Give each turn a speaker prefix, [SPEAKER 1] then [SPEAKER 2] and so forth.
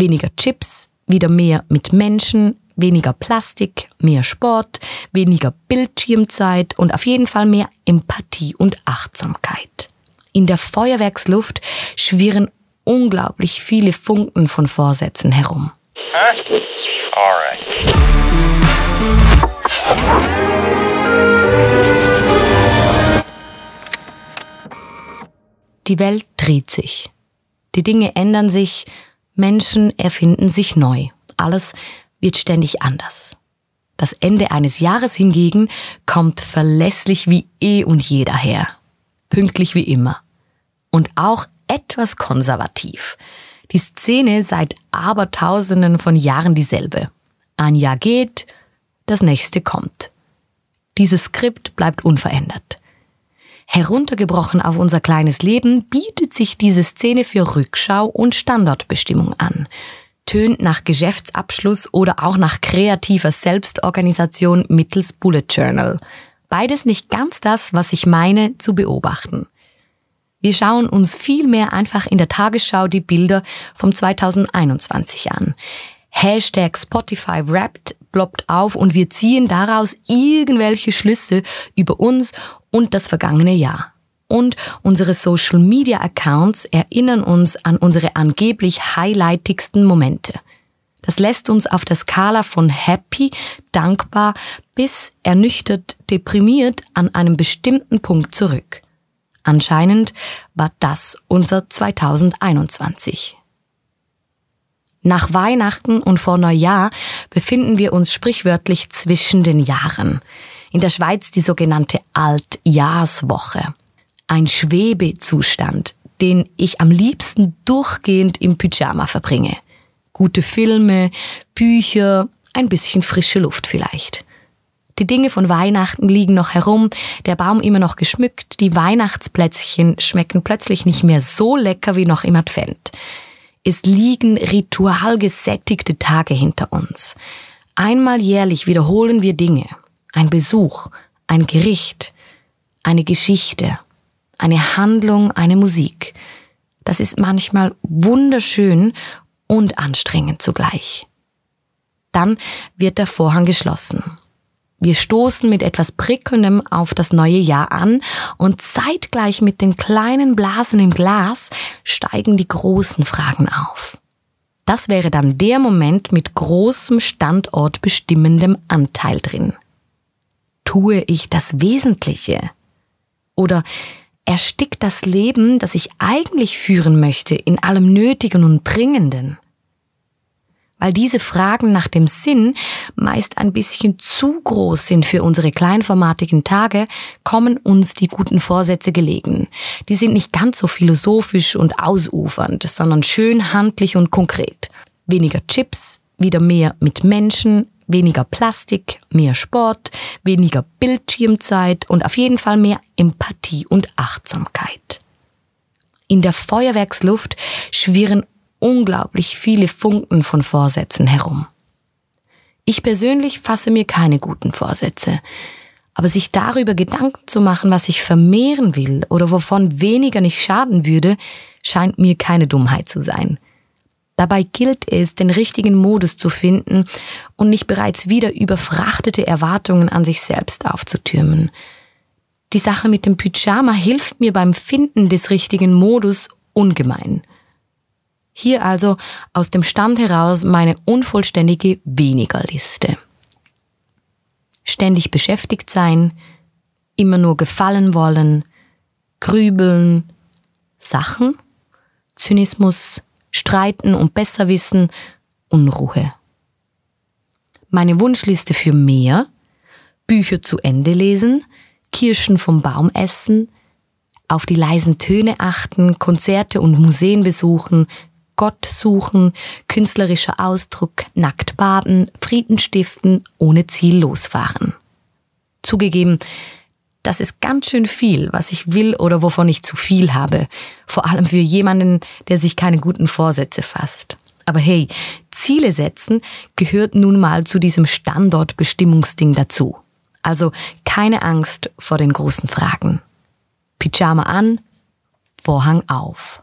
[SPEAKER 1] Weniger Chips, wieder mehr mit Menschen, weniger Plastik, mehr Sport, weniger Bildschirmzeit und auf jeden Fall mehr Empathie und Achtsamkeit. In der Feuerwerksluft schwirren unglaublich viele Funken von Vorsätzen herum. Huh? Die Welt dreht sich. Die Dinge ändern sich, Menschen erfinden sich neu. Alles wird ständig anders. Das Ende eines Jahres hingegen kommt verlässlich wie eh und je daher. Pünktlich wie immer. Und auch etwas konservativ. Die Szene seit Abertausenden von Jahren dieselbe. Ein Jahr geht, das nächste kommt. Dieses Skript bleibt unverändert. Heruntergebrochen auf unser kleines Leben bietet sich diese Szene für Rückschau und Standortbestimmung an. Tönt nach Geschäftsabschluss oder auch nach kreativer Selbstorganisation mittels Bullet Journal. Beides nicht ganz das, was ich meine zu beobachten. Wir schauen uns vielmehr einfach in der Tagesschau die Bilder vom 2021 an. Hashtag Spotify Wrapped ploppt auf und wir ziehen daraus irgendwelche Schlüsse über uns und das vergangene Jahr. Und unsere Social Media Accounts erinnern uns an unsere angeblich highlightigsten Momente. Das lässt uns auf der Skala von happy, dankbar bis ernüchtert, deprimiert an einem bestimmten Punkt zurück. Anscheinend war das unser 2021. Nach Weihnachten und vor Neujahr befinden wir uns sprichwörtlich zwischen den Jahren. In der Schweiz die sogenannte Altjahrswoche. Ein Schwebezustand, den ich am liebsten durchgehend im Pyjama verbringe. Gute Filme, Bücher, ein bisschen frische Luft vielleicht. Die Dinge von Weihnachten liegen noch herum, der Baum immer noch geschmückt, die Weihnachtsplätzchen schmecken plötzlich nicht mehr so lecker wie noch im Advent. Es liegen ritualgesättigte Tage hinter uns. Einmal jährlich wiederholen wir Dinge, ein Besuch, ein Gericht, eine Geschichte, eine Handlung, eine Musik. Das ist manchmal wunderschön und anstrengend zugleich. Dann wird der Vorhang geschlossen. Wir stoßen mit etwas Prickelndem auf das neue Jahr an und zeitgleich mit den kleinen Blasen im Glas steigen die großen Fragen auf. Das wäre dann der Moment mit großem standortbestimmendem Anteil drin tue ich das Wesentliche? Oder erstickt das Leben, das ich eigentlich führen möchte, in allem Nötigen und Dringenden? Weil diese Fragen nach dem Sinn meist ein bisschen zu groß sind für unsere kleinformatigen Tage, kommen uns die guten Vorsätze gelegen. Die sind nicht ganz so philosophisch und ausufernd, sondern schön handlich und konkret. Weniger Chips, wieder mehr mit Menschen, weniger Plastik, mehr Sport, weniger Bildschirmzeit und auf jeden Fall mehr Empathie und Achtsamkeit. In der Feuerwerksluft schwirren unglaublich viele Funken von Vorsätzen herum. Ich persönlich fasse mir keine guten Vorsätze, aber sich darüber Gedanken zu machen, was ich vermehren will oder wovon weniger nicht schaden würde, scheint mir keine Dummheit zu sein. Dabei gilt es, den richtigen Modus zu finden und nicht bereits wieder überfrachtete Erwartungen an sich selbst aufzutürmen. Die Sache mit dem Pyjama hilft mir beim Finden des richtigen Modus ungemein. Hier also aus dem Stand heraus meine unvollständige Wenigerliste. Ständig beschäftigt sein, immer nur gefallen wollen, grübeln, Sachen, Zynismus, Streiten und Besserwissen, Unruhe. Meine Wunschliste für mehr, Bücher zu Ende lesen, Kirschen vom Baum essen, auf die leisen Töne achten, Konzerte und Museen besuchen, Gott suchen, künstlerischer Ausdruck, nackt baden, Frieden stiften, ohne Ziel losfahren. Zugegeben, das ist ganz schön viel, was ich will oder wovon ich zu viel habe. Vor allem für jemanden, der sich keine guten Vorsätze fasst. Aber hey, Ziele setzen gehört nun mal zu diesem Standortbestimmungsding dazu. Also keine Angst vor den großen Fragen. Pyjama an, Vorhang auf.